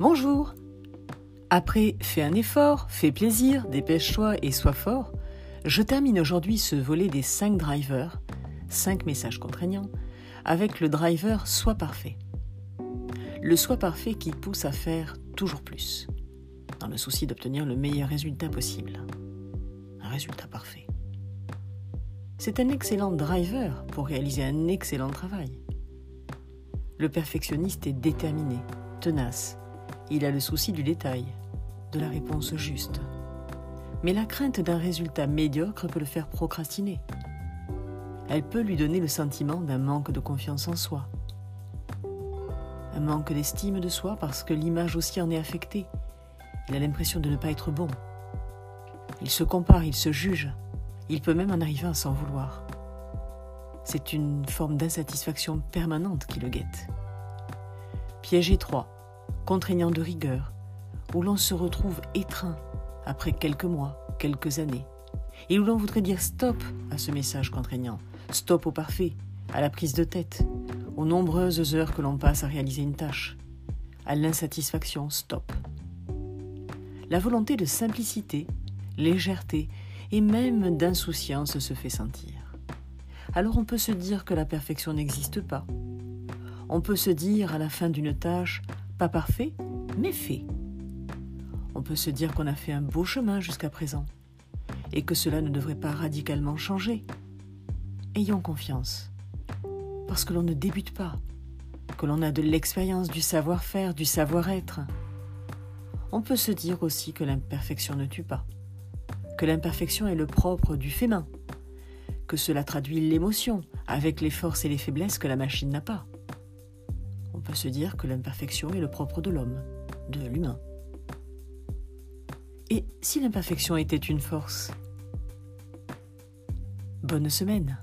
Bonjour Après Fais un effort, fais plaisir, dépêche-toi et sois fort, je termine aujourd'hui ce volet des 5 drivers, 5 messages contraignants, avec le driver Sois parfait. Le Sois parfait qui pousse à faire toujours plus, dans le souci d'obtenir le meilleur résultat possible. Un résultat parfait. C'est un excellent driver pour réaliser un excellent travail. Le perfectionniste est déterminé, tenace. Il a le souci du détail, de la réponse juste. Mais la crainte d'un résultat médiocre peut le faire procrastiner. Elle peut lui donner le sentiment d'un manque de confiance en soi. Un manque d'estime de soi parce que l'image aussi en est affectée. Il a l'impression de ne pas être bon. Il se compare, il se juge, il peut même en arriver à s'en vouloir. C'est une forme d'insatisfaction permanente qui le guette. Piège étroit, contraignant de rigueur, où l'on se retrouve étreint après quelques mois, quelques années, et où l'on voudrait dire stop à ce message contraignant, stop au parfait, à la prise de tête, aux nombreuses heures que l'on passe à réaliser une tâche, à l'insatisfaction, stop. La volonté de simplicité, légèreté et même d'insouciance se fait sentir. Alors on peut se dire que la perfection n'existe pas. On peut se dire à la fin d'une tâche, pas parfait, mais fait. On peut se dire qu'on a fait un beau chemin jusqu'à présent et que cela ne devrait pas radicalement changer. Ayons confiance, parce que l'on ne débute pas, que l'on a de l'expérience, du savoir-faire, du savoir-être. On peut se dire aussi que l'imperfection ne tue pas que l'imperfection est le propre du fait main, que cela traduit l'émotion avec les forces et les faiblesses que la machine n'a pas. On peut se dire que l'imperfection est le propre de l'homme, de l'humain. Et si l'imperfection était une force? Bonne semaine